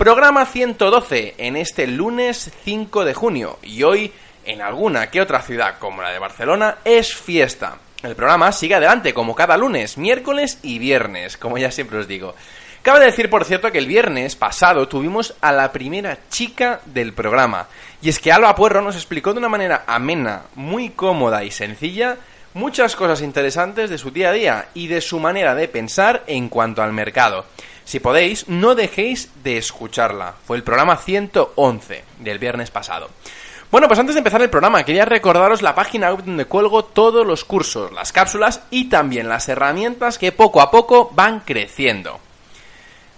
Programa 112 en este lunes 5 de junio y hoy en alguna que otra ciudad como la de Barcelona es fiesta. El programa sigue adelante como cada lunes, miércoles y viernes, como ya siempre os digo. Cabe decir, por cierto, que el viernes pasado tuvimos a la primera chica del programa. Y es que Alba Puerro nos explicó de una manera amena, muy cómoda y sencilla muchas cosas interesantes de su día a día y de su manera de pensar en cuanto al mercado. Si podéis, no dejéis de escucharla. Fue el programa 111 del viernes pasado. Bueno, pues antes de empezar el programa, quería recordaros la página web donde cuelgo todos los cursos, las cápsulas y también las herramientas que poco a poco van creciendo.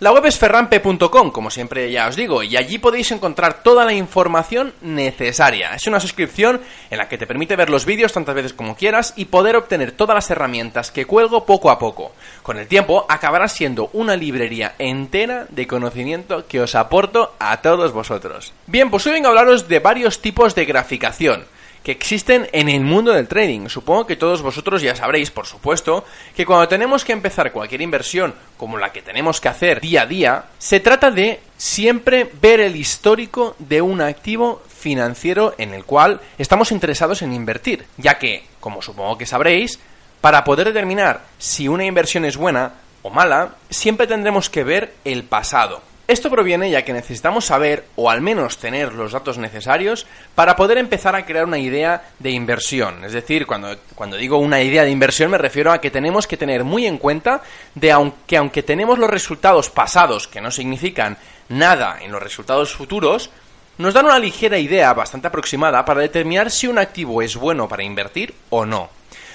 La web es ferrampe.com, como siempre ya os digo, y allí podéis encontrar toda la información necesaria. Es una suscripción en la que te permite ver los vídeos tantas veces como quieras y poder obtener todas las herramientas que cuelgo poco a poco. Con el tiempo acabará siendo una librería entera de conocimiento que os aporto a todos vosotros. Bien, pues hoy vengo a hablaros de varios tipos de graficación que existen en el mundo del trading. Supongo que todos vosotros ya sabréis, por supuesto, que cuando tenemos que empezar cualquier inversión como la que tenemos que hacer día a día, se trata de siempre ver el histórico de un activo financiero en el cual estamos interesados en invertir, ya que, como supongo que sabréis, para poder determinar si una inversión es buena o mala, siempre tendremos que ver el pasado. Esto proviene ya que necesitamos saber, o al menos tener los datos necesarios, para poder empezar a crear una idea de inversión. Es decir, cuando, cuando digo una idea de inversión me refiero a que tenemos que tener muy en cuenta de aunque, aunque tenemos los resultados pasados, que no significan nada en los resultados futuros, nos dan una ligera idea bastante aproximada para determinar si un activo es bueno para invertir o no.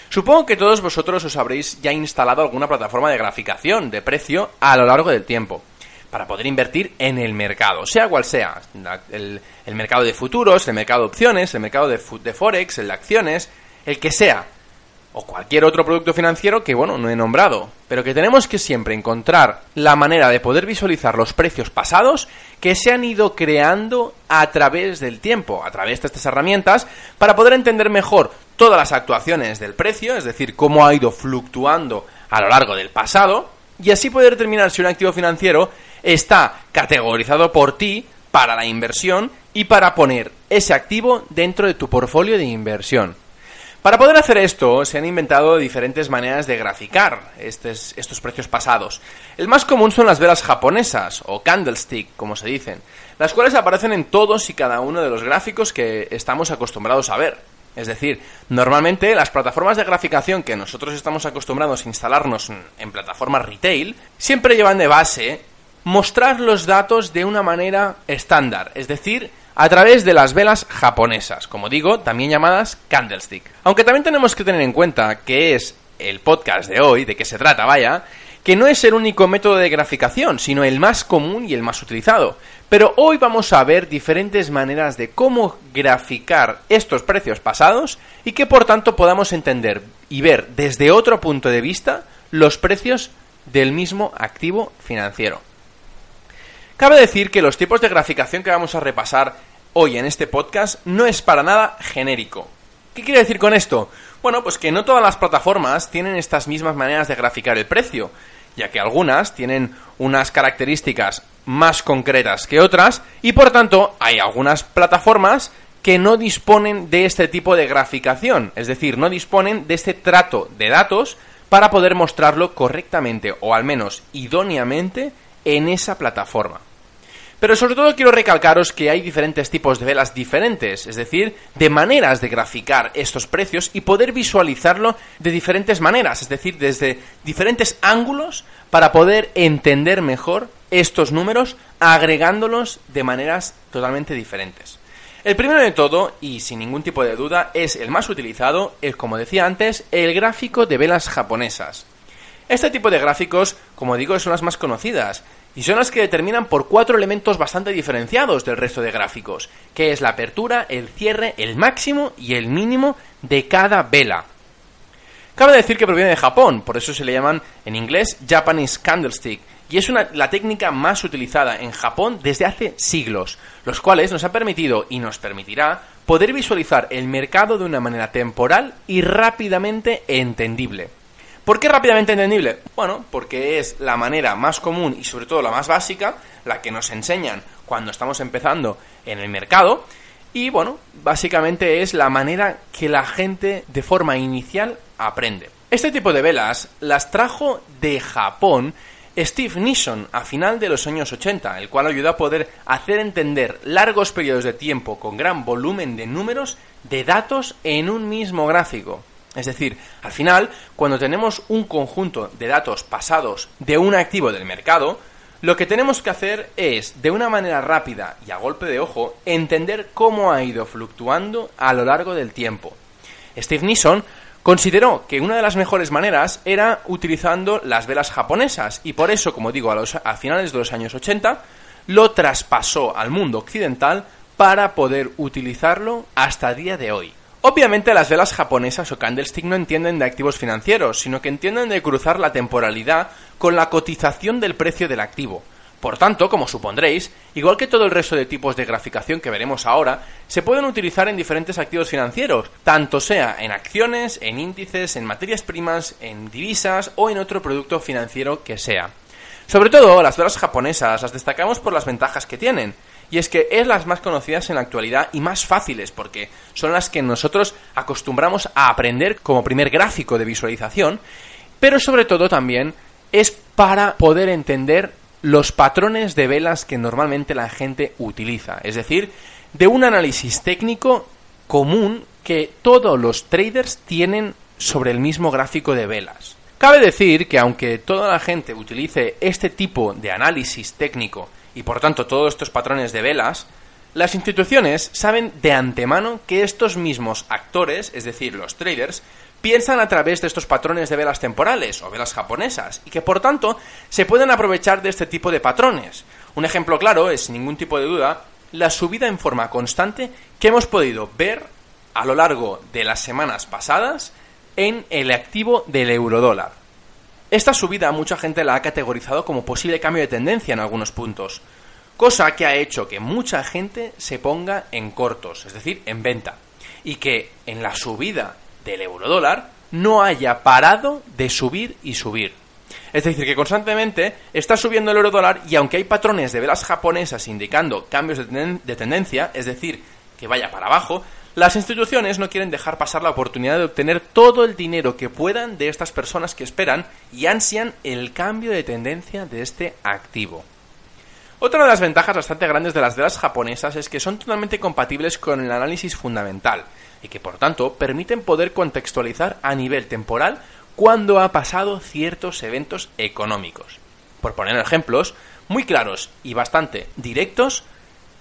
Supongo que todos vosotros os habréis ya instalado alguna plataforma de graficación de precio a lo largo del tiempo para poder invertir en el mercado, sea cual sea, el, mercado de futuros, el mercado de opciones, el mercado de, Forex, el de acciones, el que sea, o cualquier otro producto financiero que, bueno, no he nombrado, pero que tenemos que siempre encontrar la manera de poder visualizar los precios pasados que se han ido creando a través del tiempo, a través de estas herramientas, para poder entender mejor todas las actuaciones del precio, es decir, cómo ha ido fluctuando a lo largo del pasado, y así poder determinar si un activo financiero está categorizado por ti para la inversión y para poner ese activo dentro de tu portfolio de inversión. Para poder hacer esto, se han inventado diferentes maneras de graficar estos, precios pasados. El más común son las velas japonesas, o candlestick, como se dicen, las cuales aparecen en todos y cada uno de los gráficos que estamos acostumbrados a ver. Es decir, normalmente las plataformas de graficación que nosotros estamos acostumbrados a instalarnos en plataformas retail siempre llevan de base mostrar los datos de una manera estándar, es decir, a través de las velas japonesas, como digo, también llamadas candlestick. Aunque también tenemos que tener en cuenta que es el podcast de hoy, de qué se trata, vaya, que no es el único método de graficación, sino el más común y el más utilizado. Pero hoy vamos a ver diferentes maneras de cómo graficar estos precios pasados y que por tanto podamos entender y ver desde otro punto de vista los precios del mismo activo financiero. Cabe decir que los tipos de graficación que vamos a repasar hoy en este podcast no es para nada genérico. ¿Qué quiere decir con esto? Bueno, pues que no todas las plataformas tienen estas mismas maneras de graficar el precio, ya que algunas tienen unas características más concretas que otras y por tanto hay algunas plataformas que no disponen de este tipo de graficación, es decir, no disponen de este trato de datos para poder mostrarlo correctamente o al menos idóneamente en esa plataforma. Pero sobre todo quiero recalcaros que hay diferentes tipos de velas diferentes, es decir, de maneras de graficar estos precios y poder visualizarlo de diferentes maneras, es decir, desde diferentes ángulos para poder entender mejor estos números agregándolos de maneras totalmente diferentes. El primero de todo, y sin ningún tipo de duda, es el más utilizado, es como decía antes, el gráfico de velas japonesas. Este tipo de gráficos, como digo, son las más conocidas, y son las que determinan por cuatro elementos bastante diferenciados del resto de gráficos, que es la apertura, el cierre, el máximo y el mínimo de cada vela. Cabe decir que proviene de Japón, por eso se le llaman en inglés Japanese Candlestick, y es la técnica más utilizada en Japón desde hace siglos, los cuales nos ha permitido y nos permitirá poder visualizar el mercado de una manera temporal y rápidamente entendible. ¿Por qué rápidamente entendible? Bueno, porque es la manera más común y sobre todo la más básica, la que nos enseñan cuando estamos empezando en el mercado. Y bueno, básicamente es la manera que la gente de forma inicial aprende. Este tipo de velas las trajo de Japón Steve Nison a final de los años 80, el cual ayudó a poder hacer entender largos periodos de tiempo con gran volumen de números de datos en un mismo gráfico. Es decir, al final, cuando tenemos un conjunto de datos pasados de un activo del mercado, lo que tenemos que hacer es, de una manera rápida y a golpe de ojo, entender cómo ha ido fluctuando a lo largo del tiempo. Steve Nison consideró que una de las mejores maneras era utilizando las velas japonesas y por eso, como digo, a, los, a finales de los años 80 lo traspasó al mundo occidental para poder utilizarlo hasta el día de hoy. Obviamente las velas japonesas o candlestick no entienden de activos financieros, sino que entienden de cruzar la temporalidad con la cotización del precio del activo. Por tanto, como supondréis, igual que todo el resto de tipos de graficación que veremos ahora, se pueden utilizar en diferentes activos financieros, tanto sea en acciones, en índices, en materias primas, en divisas o en otro producto financiero que sea. Sobre todo, las velas japonesas las destacamos por las ventajas que tienen, y es que es las más conocidas en la actualidad y más fáciles porque son las que nosotros acostumbramos a aprender como primer gráfico de visualización, pero sobre todo también es para poder entender los patrones de velas que normalmente la gente utiliza, es decir, de un análisis técnico común que todos los traders tienen sobre el mismo gráfico de velas. Cabe decir que aunque toda la gente utilice este tipo de análisis técnico y por tanto todos estos patrones de velas, las instituciones saben de antemano que estos mismos actores, es decir, los traders, piensan a través de estos patrones de velas temporales o velas japonesas y que por tanto se pueden aprovechar de este tipo de patrones. Un ejemplo claro es, sin ningún tipo de duda, la subida en forma constante que hemos podido ver a lo largo de las semanas pasadas en el activo del eurodólar. Esta subida mucha gente la ha categorizado como posible cambio de tendencia en algunos puntos, cosa que ha hecho que mucha gente se ponga en cortos, es decir, en venta, y que en la subida del eurodólar no haya parado de subir y subir. Es decir, que constantemente está subiendo el eurodólar y aunque hay patrones de velas japonesas indicando cambios de, de tendencia, es decir, que vaya para abajo, las instituciones no quieren dejar pasar la oportunidad de obtener todo el dinero que puedan de estas personas que esperan y ansian el cambio de tendencia de este activo. Otra de las ventajas bastante grandes de las velas japonesas es que son totalmente compatibles con el análisis fundamental y que por tanto permiten poder contextualizar a nivel temporal cuando ha pasado ciertos eventos económicos. Por poner ejemplos muy claros y bastante directos,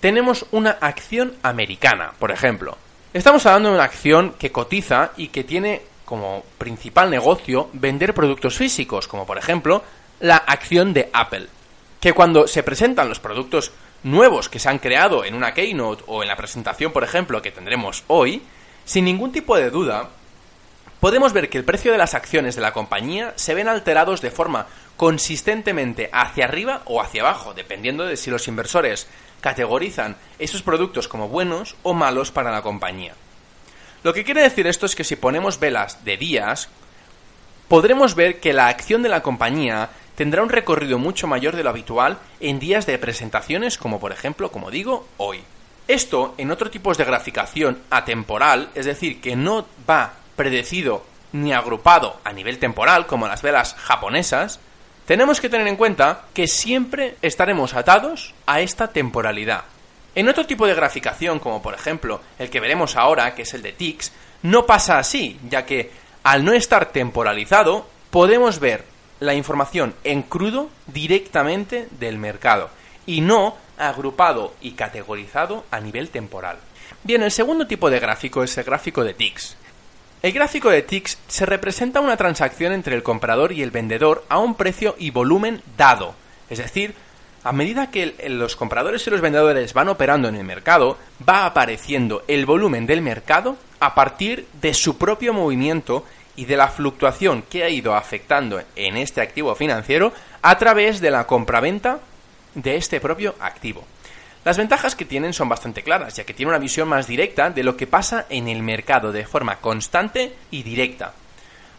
tenemos una acción americana, por ejemplo, Estamos hablando de una acción que cotiza y que tiene como principal negocio vender productos físicos, como por ejemplo la acción de Apple, que cuando se presentan los productos nuevos que se han creado en una keynote o en la presentación, por ejemplo, que tendremos hoy, sin ningún tipo de duda, podemos ver que el precio de las acciones de la compañía se ven alterados de forma consistentemente hacia arriba o hacia abajo, dependiendo de si los inversores categorizan esos productos como buenos o malos para la compañía. Lo que quiere decir esto es que si ponemos velas de días, podremos ver que la acción de la compañía tendrá un recorrido mucho mayor de lo habitual en días de presentaciones como por ejemplo, como digo, hoy. Esto en otro tipos de graficación atemporal, es decir, que no va predecido ni agrupado a nivel temporal como las velas japonesas, tenemos que tener en cuenta que siempre estaremos atados a esta temporalidad. En otro tipo de graficación, como por ejemplo el que veremos ahora, que es el de TICS, no pasa así, ya que al no estar temporalizado, podemos ver la información en crudo directamente del mercado y no agrupado y categorizado a nivel temporal. Bien, el segundo tipo de gráfico es el gráfico de TICS. El gráfico de TICS se representa una transacción entre el comprador y el vendedor a un precio y volumen dado, es decir, A medida que los compradores y los vendedores van operando en el mercado, va apareciendo el volumen del mercado a partir de su propio movimiento y de la fluctuación que ha ido afectando en este activo financiero a través de la compraventa de este propio activo. Las ventajas que tienen son bastante claras, ya que tiene una visión más directa de lo que pasa en el mercado de forma constante y directa.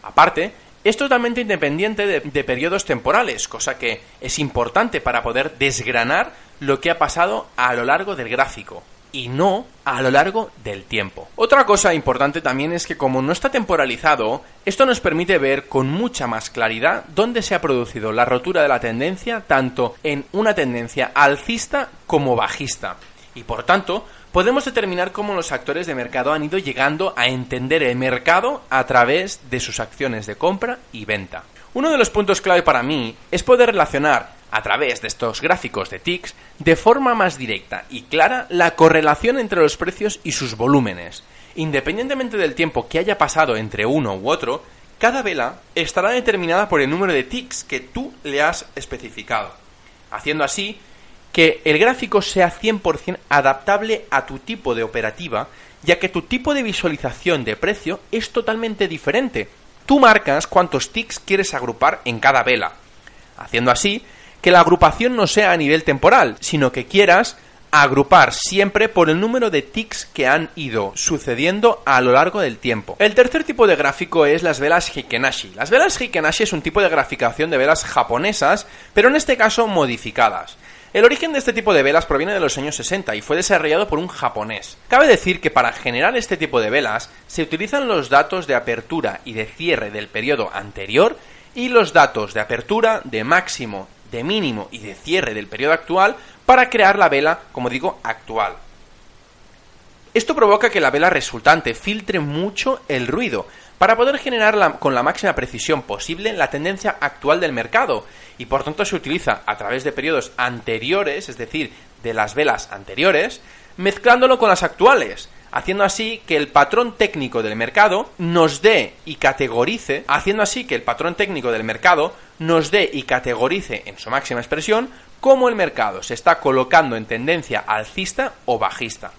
Aparte, es totalmente independiente de, de, periodos temporales, cosa que es importante para poder desgranar lo que ha pasado a lo largo del gráfico y no a lo largo del tiempo. Otra cosa importante también es que como no está temporalizado, esto nos permite ver con mucha más claridad dónde se ha producido la rotura de la tendencia tanto en una tendencia alcista como bajista. Y por tanto, podemos determinar cómo los actores de mercado han ido llegando a entender el mercado a través de sus acciones de compra y venta. Uno de los puntos clave para mí es poder relacionar a través de estos gráficos de TICS de forma más directa y clara la correlación entre los precios y sus volúmenes. Independientemente del tiempo que haya pasado entre uno u otro, cada vela estará determinada por el número de ticks que tú le has especificado, haciendo así que el gráfico sea 100% adaptable a tu tipo de operativa, ya que tu tipo de visualización de precio es totalmente diferente. Tú marcas cuántos ticks quieres agrupar en cada vela, haciendo así que la agrupación no sea a nivel temporal, sino que quieras agrupar siempre por el número de ticks que han ido sucediendo a lo largo del tiempo. El tercer tipo de gráfico es las velas Hikenashi. Las velas Hikenashi es un tipo de graficación de velas japonesas, pero en este caso modificadas. El origen de este tipo de velas proviene de los años 60 y fue desarrollado por un japonés. Cabe decir que para generar este tipo de velas se utilizan los datos de apertura y de cierre del periodo anterior y los datos de apertura, de máximo de mínimo y de cierre del periodo actual para crear la vela, como digo, actual. Esto provoca que la vela resultante filtre mucho el ruido, para poder generar con la máxima precisión posible la tendencia actual del mercado, y por tanto se utiliza a través de periodos anteriores, es decir, de las velas anteriores, mezclándolo con las actuales, haciendo así que el patrón técnico del mercado nos dé y categorice, haciendo así que el patrón técnico del mercado nos dé y categorice en su máxima expresión cómo el mercado se está colocando en tendencia alcista o bajista.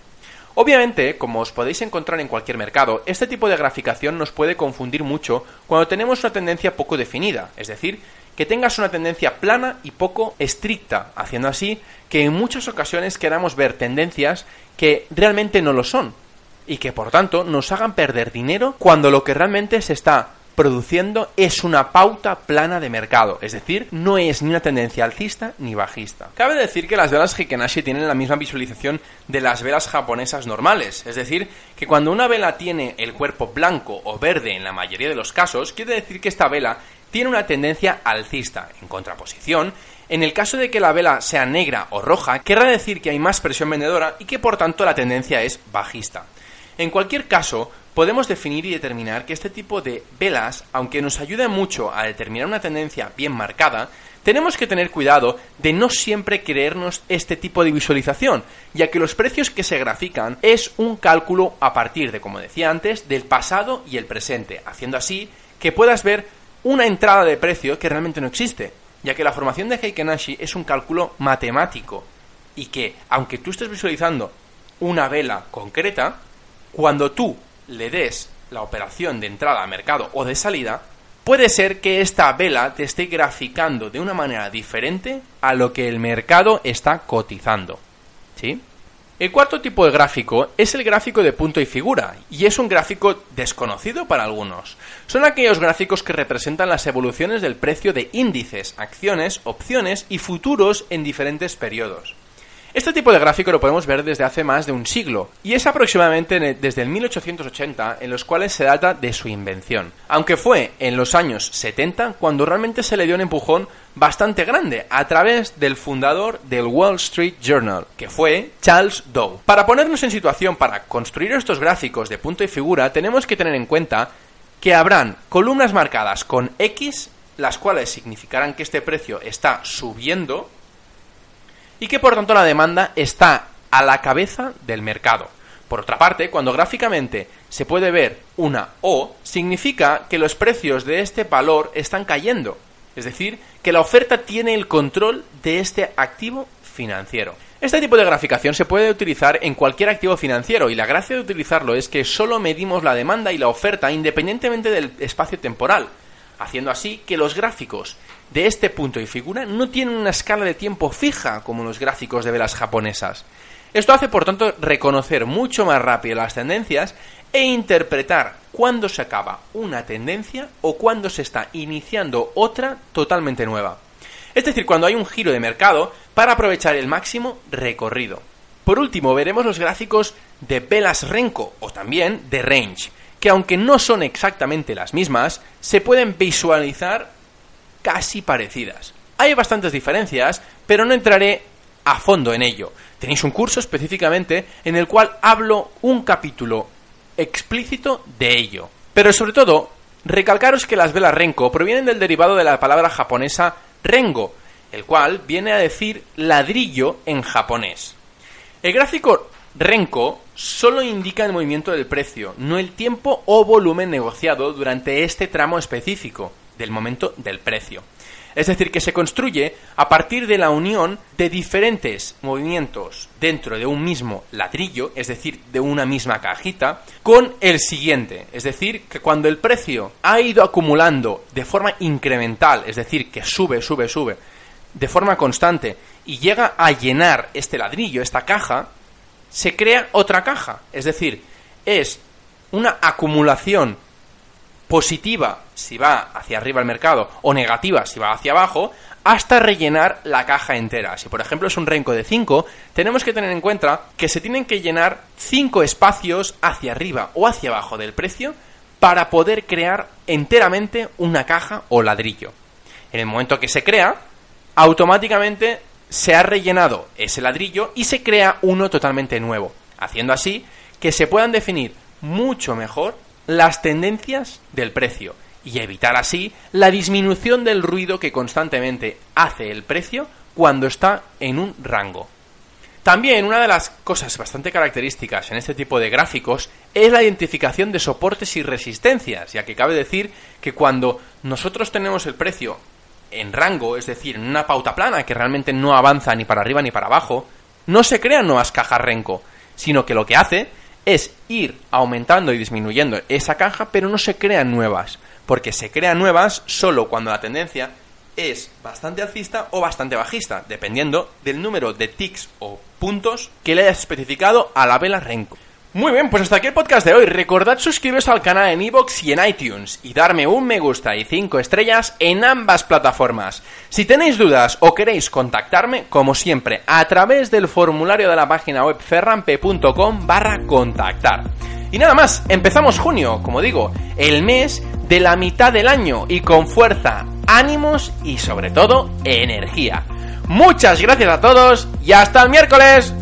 Obviamente, como os podéis encontrar en cualquier mercado, este tipo de graficación nos puede confundir mucho cuando tenemos una tendencia poco definida, es decir, que tengas una tendencia plana y poco estricta, haciendo así que en muchas ocasiones queramos ver tendencias que realmente no lo son, y que por tanto nos hagan perder dinero cuando lo que realmente se está produciendo es una pauta plana de mercado, es decir, no es ni una tendencia alcista ni bajista. Cabe decir que las velas Hikenashi tienen la misma visualización de las velas japonesas normales, es decir, que cuando una vela tiene el cuerpo blanco o verde en la mayoría de los casos, quiere decir que esta vela tiene una tendencia alcista, en contraposición, en el caso de que la vela sea negra o roja, querrá decir que hay más presión vendedora y que por tanto la tendencia es bajista. En cualquier caso, podemos definir y determinar que este tipo de velas, aunque nos ayuden mucho a determinar una tendencia bien marcada, tenemos que tener cuidado de no siempre creernos este tipo de visualización, ya que los precios que se grafican es un cálculo a partir de, como decía antes, del pasado y el presente, haciendo así que puedas ver una entrada de precio que realmente no existe, ya que la formación de Heikenashi es un cálculo matemático y que, aunque tú estés visualizando una vela concreta, cuando tú le des la operación de entrada a mercado o de salida, puede ser que esta vela te esté graficando de una manera diferente a lo que el mercado está cotizando. ¿Sí? El cuarto tipo de gráfico es el gráfico de punto y figura, y es un gráfico desconocido para algunos. Son aquellos gráficos que representan las evoluciones del precio de índices, acciones, opciones y futuros en diferentes periodos. Este tipo de gráfico lo podemos ver desde hace más de un siglo, y es aproximadamente desde el 1880 en los cuales se data de su invención, aunque fue en los años 70 cuando realmente se le dio un empujón bastante grande a través del fundador del Wall Street Journal, que fue Charles Dow. Para ponernos en situación para construir estos gráficos de punto y figura, tenemos que tener en cuenta que habrán columnas marcadas con X, las cuales significarán que este precio está subiendo y que por tanto la demanda está a la cabeza del mercado. Por otra parte, cuando gráficamente se puede ver una O, significa que los precios de este valor están cayendo. es decir, que la oferta tiene el control de este activo financiero. Este tipo de graficación se puede utilizar en cualquier activo financiero y la gracia de utilizarlo es que solo medimos la demanda y la oferta independientemente del espacio temporal, haciendo así que los gráficos de este punto y figura no tienen una escala de tiempo fija como los gráficos de velas japonesas. Esto hace, por tanto, reconocer mucho más rápido las tendencias e interpretar cuándo se acaba una tendencia o cuándo se está iniciando otra totalmente nueva es decir, cuando hay un giro de mercado para aprovechar el máximo recorrido. Por último, veremos los gráficos de velas Renko o también de Range, que aunque no son exactamente las mismas, se pueden visualizar casi parecidas. Hay bastantes diferencias, pero no entraré a fondo en ello. Tenéis un curso específicamente en el cual hablo un capítulo explícito de ello. Pero sobre todo, recalcaros que las velas Renko provienen del derivado de la palabra japonesa Rengo, el cual viene a decir ladrillo en japonés. El gráfico Renko solo indica el movimiento del precio, no el tiempo o volumen negociado durante este tramo específico del momento del precio. Es decir, que se construye a partir de la unión de diferentes movimientos dentro de un mismo ladrillo, es decir, de una misma cajita, con el siguiente. Es decir, que cuando el precio ha ido acumulando de forma incremental, es decir, que sube, sube, sube, de forma constante, y llega a llenar este ladrillo, esta caja, se crea otra caja. Es decir, es una acumulación positiva si va hacia arriba el mercado o negativa si va hacia abajo, hasta rellenar la caja entera. Si por ejemplo es un renco de 5, tenemos que tener en cuenta que se tienen que llenar 5 espacios hacia arriba o hacia abajo del precio para poder crear enteramente una caja o ladrillo. En el momento que se crea, automáticamente se ha rellenado ese ladrillo y se crea uno totalmente nuevo, haciendo así que se puedan definir mucho mejor las tendencias del precio y evitar así la disminución del ruido que constantemente hace el precio cuando está en un rango. También una de las cosas bastante características en este tipo de gráficos es la identificación de soportes y resistencias, ya que cabe decir que cuando nosotros tenemos el precio en rango, es decir, en una pauta plana que realmente no avanza ni para arriba ni para abajo, no se crean nuevas cajas renco, sino que lo que hace es ir aumentando y disminuyendo esa caja, pero no se crean nuevas, porque se crean nuevas solo cuando la tendencia es bastante alcista o bastante bajista, dependiendo del número de ticks o puntos que le hayas especificado a la vela Renko. Muy bien, pues hasta aquí el podcast de hoy. Recordad suscribiros al canal en iVoox y en iTunes y darme un me gusta y 5 estrellas en ambas plataformas. Si tenéis dudas o queréis contactarme, como siempre, a través del formulario de la página web ferrampe.com barra contactar. Y nada más, empezamos junio, como digo, el mes de la mitad del año y con fuerza, ánimos y sobre todo energía. Muchas gracias a todos y hasta el miércoles.